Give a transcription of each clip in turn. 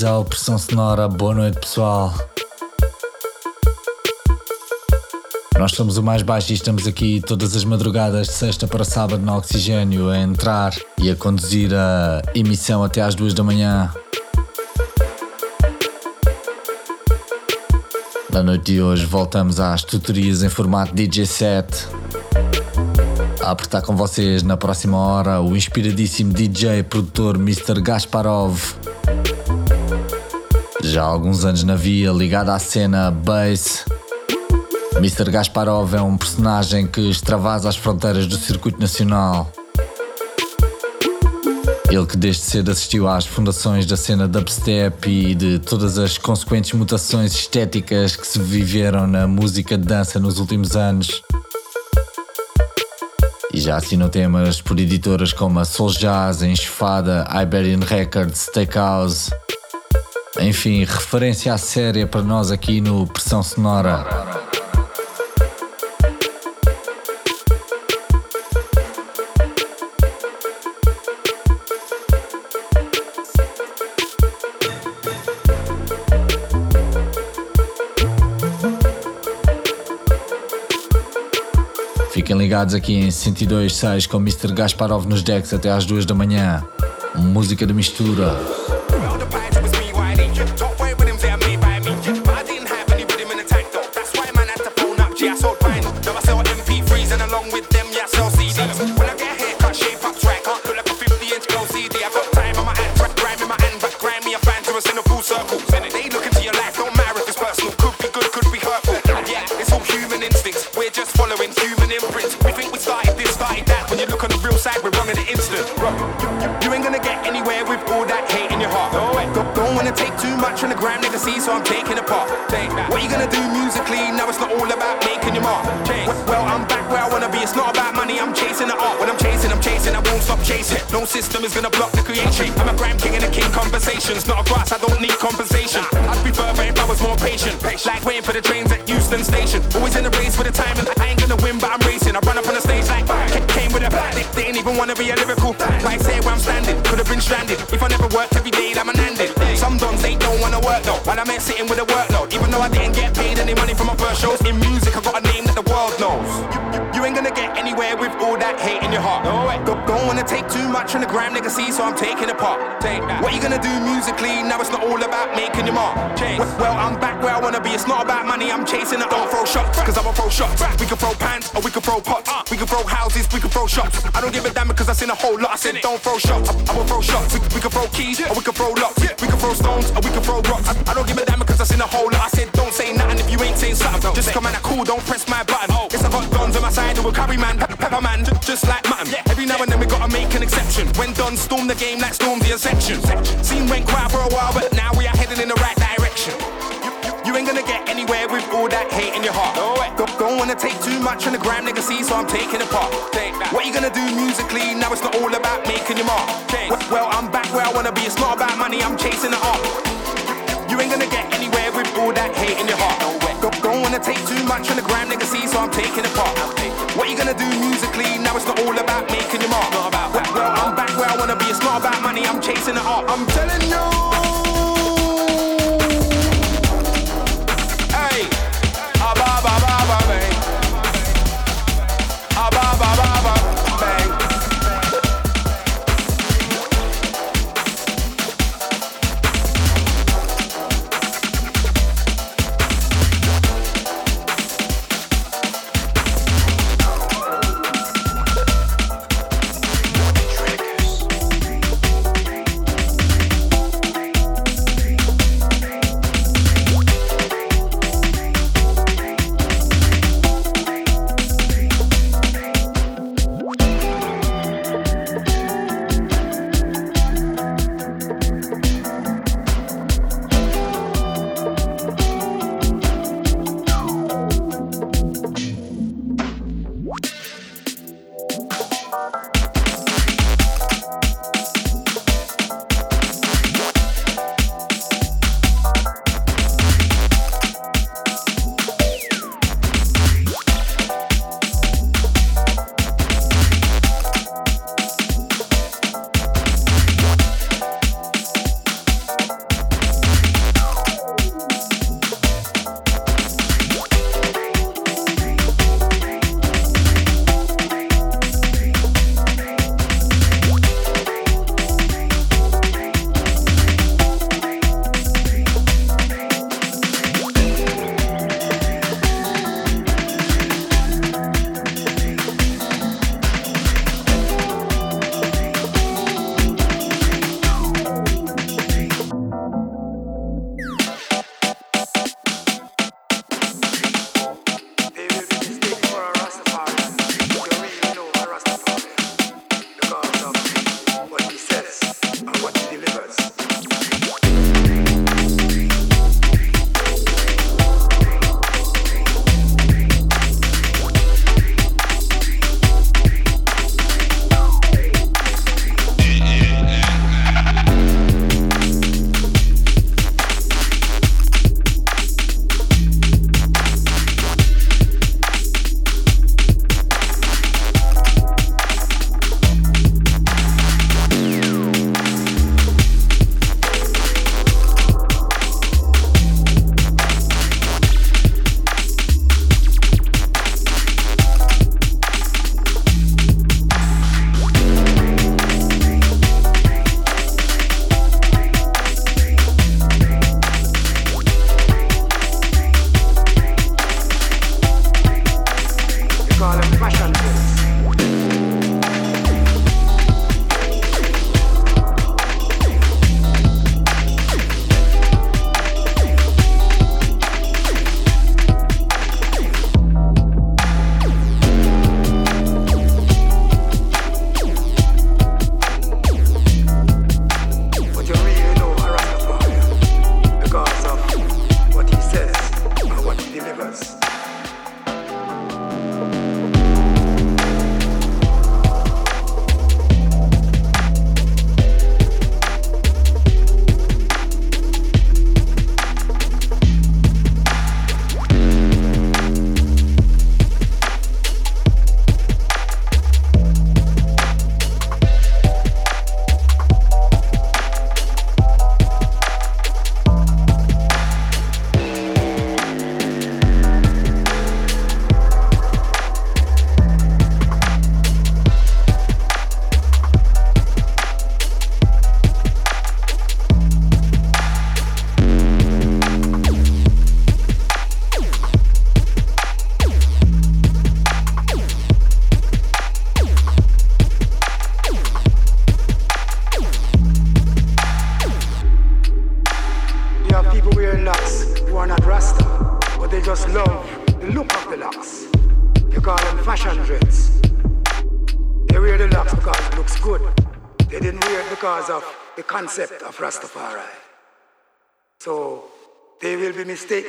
Bem-vindos ao Pressão Sonora, boa noite pessoal. Nós somos o mais baixo e estamos aqui todas as madrugadas de sexta para sábado no Oxigênio a entrar e a conduzir a emissão até às duas da manhã. Na noite de hoje voltamos às tutorias em formato DJ set. A apertar com vocês na próxima hora o inspiradíssimo DJ produtor Mr. Gasparov já há alguns anos na via, ligado à cena bass. Mr. Gasparov é um personagem que extravasa as fronteiras do circuito nacional. Ele que desde cedo assistiu às fundações da cena dubstep e de todas as consequentes mutações estéticas que se viveram na música de dança nos últimos anos. E já assinou temas por editoras como a Soul Jazz, Enxofada, Iberian Records, Steakhouse. Enfim, referência à séria para nós aqui no Pressão Sonora. Fiquem ligados aqui em 102.6 com Mr. Gasparov nos decks até às 2 da manhã. Música de mistura. Take too much on the gram, nigga. See, so I'm taking a part. Take that. What you gonna do musically? Now it's not all about making your mark. Chase. Well, I'm back where I wanna be. It's not about money. I'm chasing it. Don't throw shots, cause I'm a throw shots. We can throw pants or we can throw pots. We can throw houses, we can throw shots. I don't give a damn because I seen a whole lot. I said don't throw shots. I, I will throw shots. We, we can throw keys or we can throw locks. We can throw stones or we can throw rocks. I, I don't give a damn because I seen a whole lot. I said don't say nothing if you ain't saying something. Just come out cool, don't press my button. It's I got guns on my side who will carry man, pepper man, just like mutton. Every now and then we gotta make an exception. When done, storm the game like storm the ascension. Scene went quiet for a while, but now we are heading in the right direction. You, ain't gonna get anywhere with all that hate in your heart. No way. Don't, don't wanna take too much on the gram, nigga. See, so I'm taking a part. Take that. What you gonna do musically? Now it's not all about making your mark. Well, well, I'm back where I wanna be. It's not about money. I'm chasing it up. You ain't gonna get anywhere with all that hate in your heart. No way. Don't, don't wanna take too much on the gram, nigga. See, so I'm taking a part. What you gonna do musically? It's not all about making your mark. Not about. Well, well, I'm back where I wanna be. It's not about money. I'm chasing it up. I'm telling you.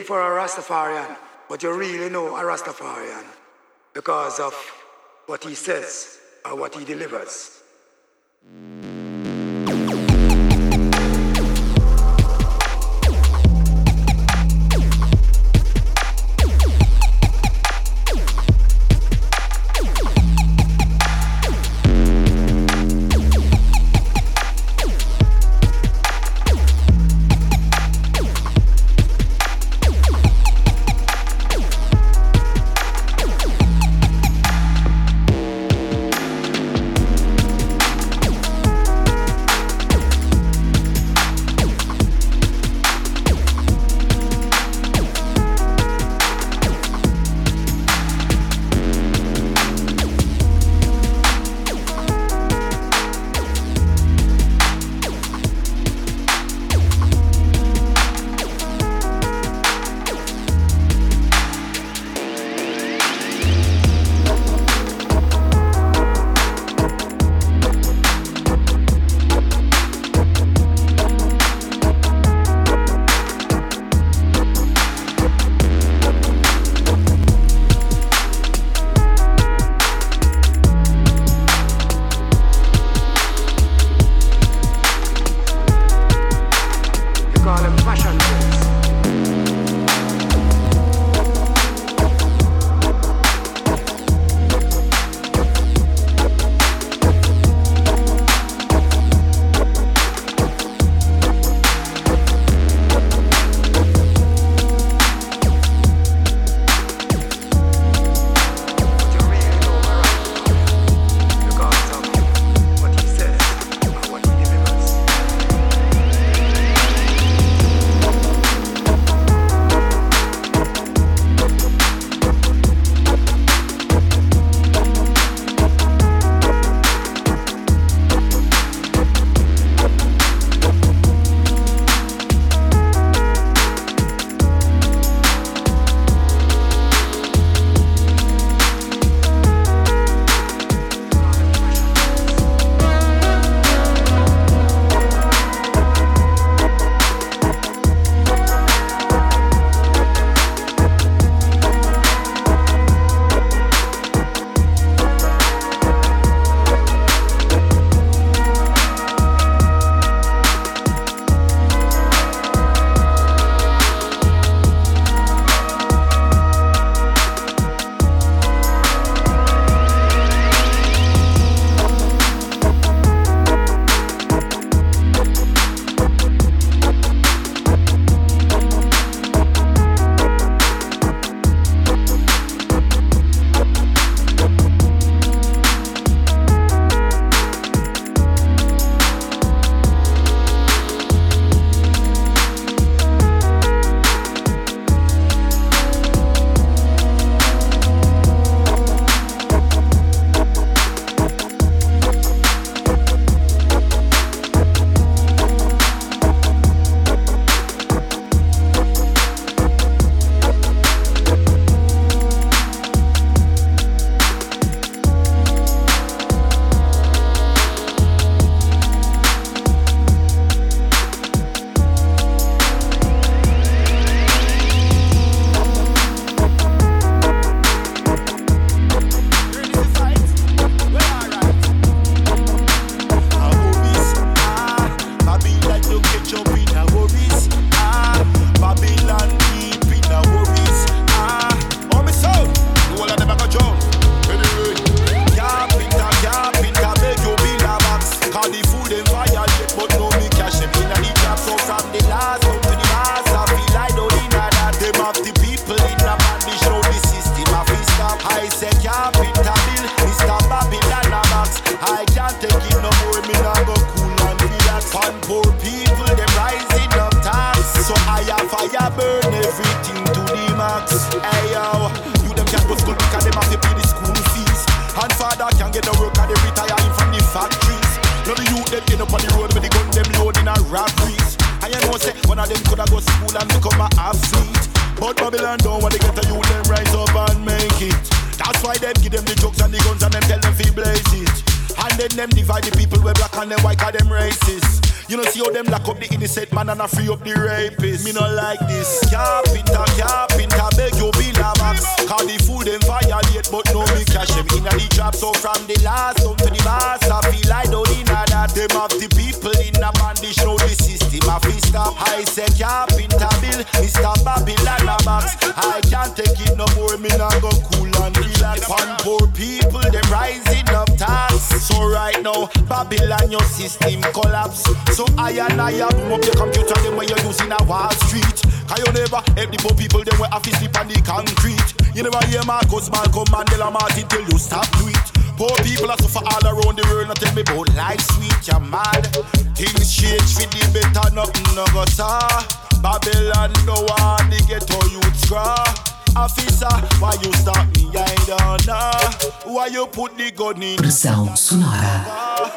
for a Rastafarian, but you really know a Rastafarian because of what he says or what he delivers. Of them coulda go school and become a athlete. But Babylon don't want to get a youth them rise up and make it. That's why them give them the drugs and the guns and them tell them fi blaze it. And then them divide the people where black and them white cause them racist. You know see how them lock up the innocent man and a free up the rapist. Me not like this. Carpenter, carpenter, beg you be a max. Cause the food them violate, but no me cash them in the trap. So from the last to the boss, I feel like don't in that. Them have the people in a bandage, know the system a fi stop. I say carpenter bill, Mr. Babylon a box. I can't take it no more, me not go cool and relax. One poor people, them rising up tax. So right now, Babylon your system collapse. So I and I have up your computer them when you're using a Wall Street. Cause you never help the poor people them where have to sleep on the concrete. You never hear Marcus Malcolm Mandela Martin till you stop do it. Poor people are suffer all around the world. Not tell me about life sweet, you're mad. Things change for the better, nothing no go. Babylon no one the ghetto youth scraw. Officer, why you stop me? I don't know. Why you put the gun in? Pressão sonora.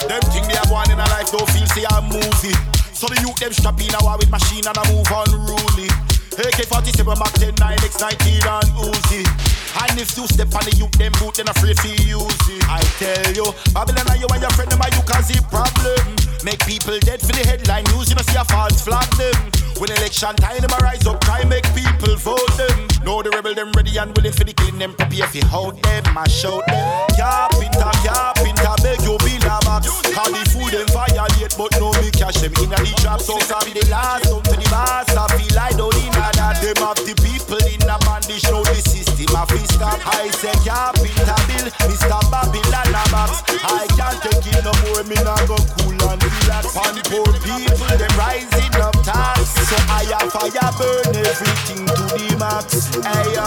Them thing they have one in a life don't feel say a movie. So the youth them strap in a war with machine and a move unruly. AK-47, Mac 10, 9, X19 and Uzi. And if you step on the youth, them boot, then afraid to use it. I tell you, Babylon and you and your friend, them are you cause the problem. Make people dead for the headline news, you know see a false flag them. When election time, them a rise up, try make people vote them. Know the rebel, them ready and willing for the killing them, prepare for hold them, I show them. Carpenter, carpenter, beg you be a max. Call the food them violate, but no me cash them in a the trap. So from the last, down to the boss, I feel like don't in that. Them have the people in a bandage, know the system a fi stop. I say carpenter bill, Mr. Babylon a box. I can't take it no more, me not go cool and relax. And poor people, them rising up tax. So I have fire burn everything to the max. Hey yo,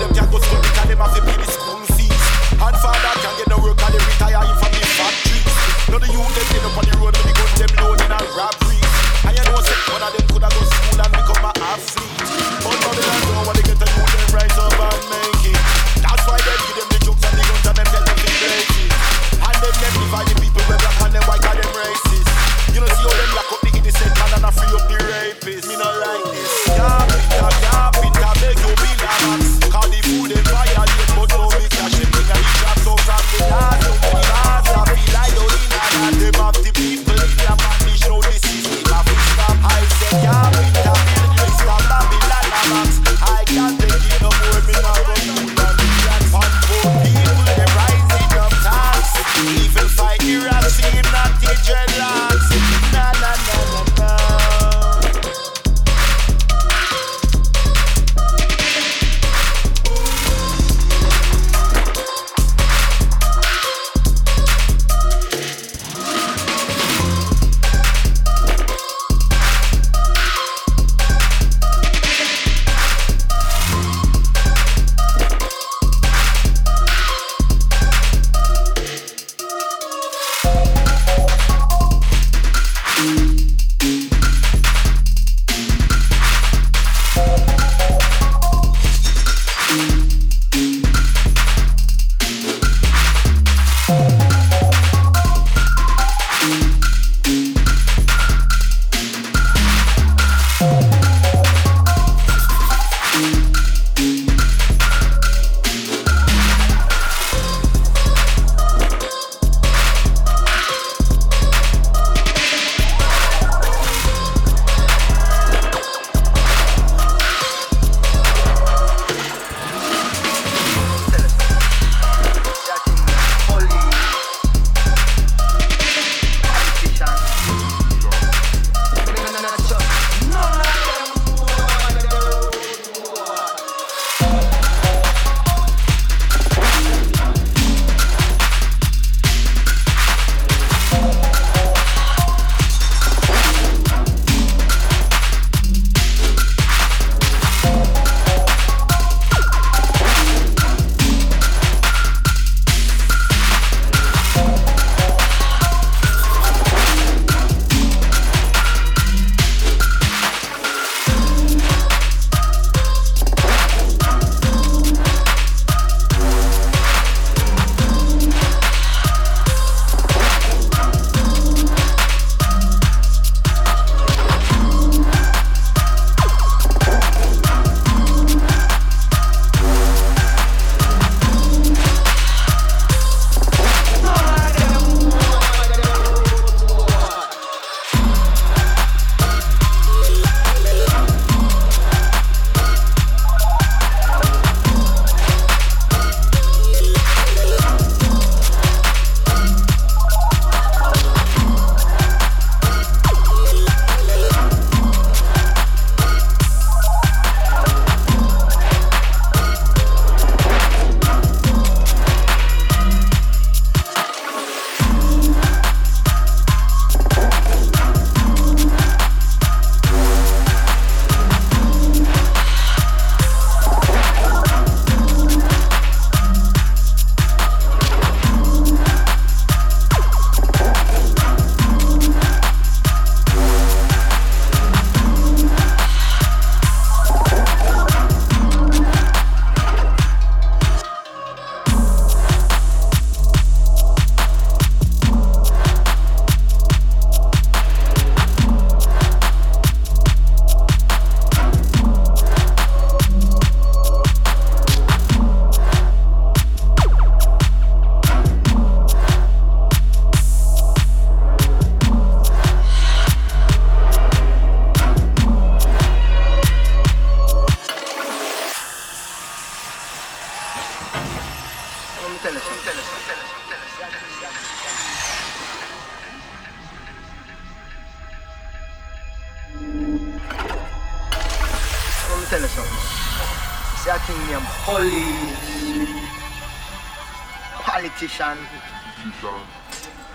them can't go school because them have to pay the school fees. And father can't get no work and they retire from the factories. Now the youth them get up on the road when they gun them loading and robbery. Say one of them coulda go school and become a athlete. But don't know what they get to do, them rise up and make it. That's why they them the and the guns and tell them. And them divide the people them. You see how them lock up the innocent and free up the rapist. Me not like this. Beg you. Call the food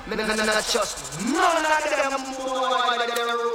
Me not trust none of them boy.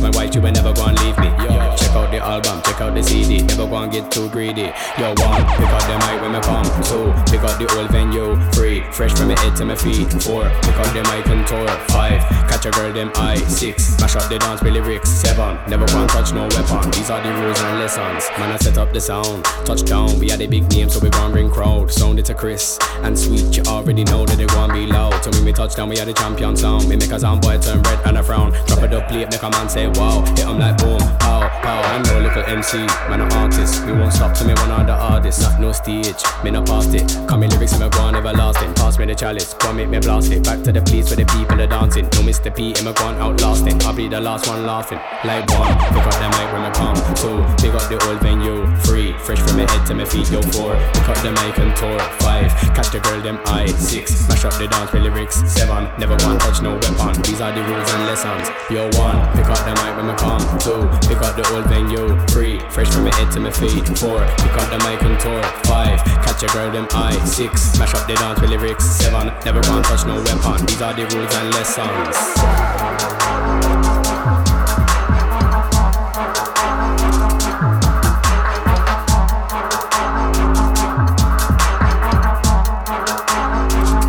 My wife, you will never gonna leave me. Yo, check out the album, check out the CD. Never gonna get too greedy. Yo, one, pick up the mic when me come. Two, pick up the old venue. Three, fresh from my head to my feet. Four, pick up the mic and tour. Five, catch a girl them eye. Six, mash up the dance with lyrics. Seven, never gonna touch no weapon. These are the rules and lessons. Man, I set up the sound. Touchdown, we had a big name, so we gon' bring crowd. Sound it to Chris and sweet. You already know that they gon' be loud. So when we touchdown, we had a champion sound. We make a sound boy turn red and a frown. Drop it up, plate, make a man say wow. Hit 'em like boom, pow, pow. I'm no little MC, man, an artist. We won't stop till me one of the artists. Not no stage, me no past it. Come me lyrics, me go on everlasting. Pass me the chalice, come make me blast it. Back to the place where the people are dancing. No Mr. P, him a gone outlasting. I'll be the last one laughing. Like one, pick up the mic when I come. Two, pick up the old venue. Three, fresh from my head to my feet. Yo, four, pick up the mic and tour. Five, catch the girl them eye. Six, mash up the dance with lyrics. Seven, never want touch no weapon. These are the rules and lessons. Yo, one, pick up the mic when I come. Two, pick up the old venue. Three, fresh from my head to my feet. Four, pick up the mic and tour. Five, catch a girl them eye. Six, mash up the dance with lyrics. Seven, never want touch no weapon. These are the rules and lessons.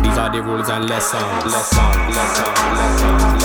These are the rules and. Lessons. Lessons. Lessons. Lessons.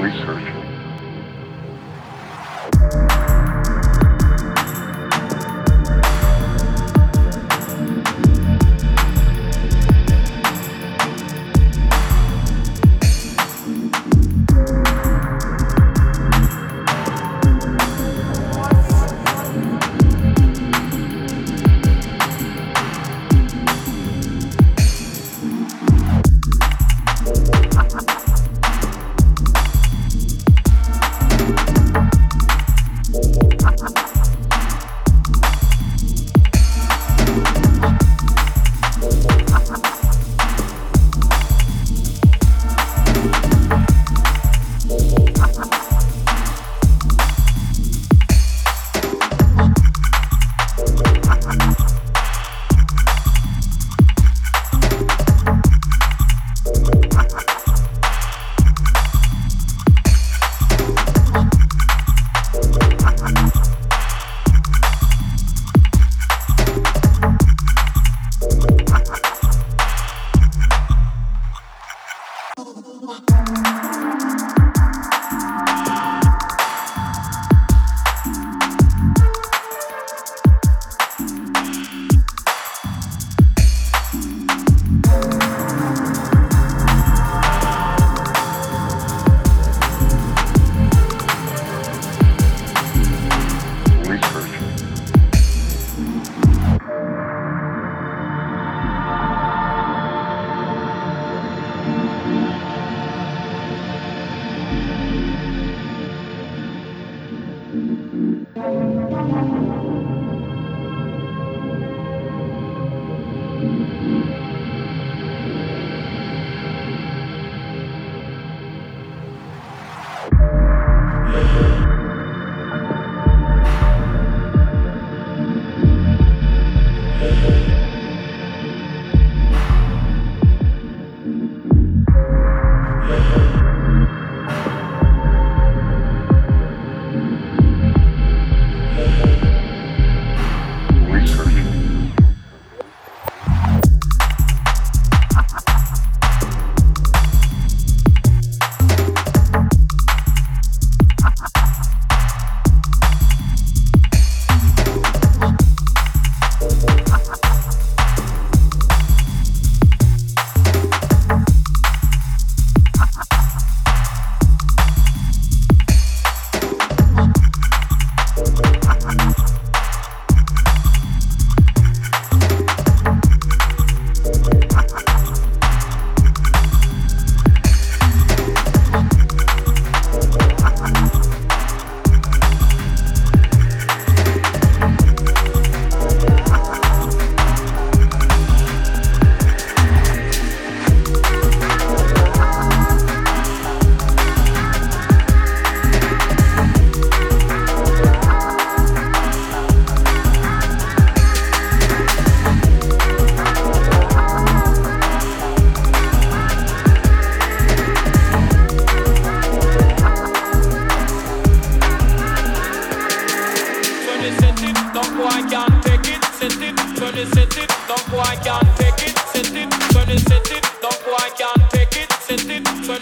Research.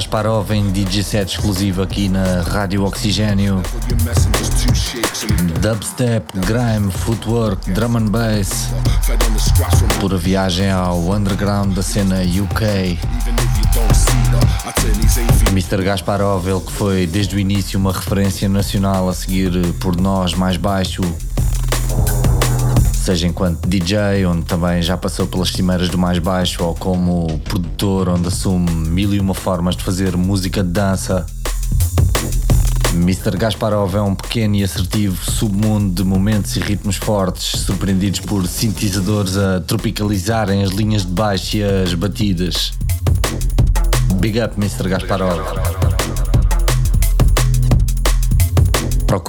Mr. Gasparov em DJ set exclusivo aqui na Rádio Oxigênio. Dubstep, grime, footwork, drum and bass. Pura viagem ao underground da cena UK. Mr. Gasparov, ele que foi desde o início uma referência nacional a seguir por nós mais baixo seja enquanto DJ, onde também já passou pelas cimeiras do mais baixo, ou como produtor, onde assume mil e uma formas de fazer música de dança. Mr. Gasparov é um pequeno e assertivo submundo de momentos e ritmos fortes, surpreendidos por sintetizadores a tropicalizarem as linhas de baixo e as batidas. Big up, Mr. Gasparov.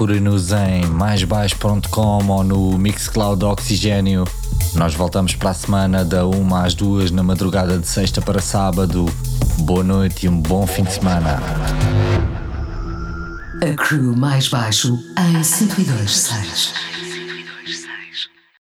Procurem-nos em maisbaixo.com ou no Mixcloud Oxigênio. Nós voltamos para a semana da 1 às 2 na madrugada de sexta para sábado. Boa noite e um bom fim de semana. A crew mais baixo em 102.6.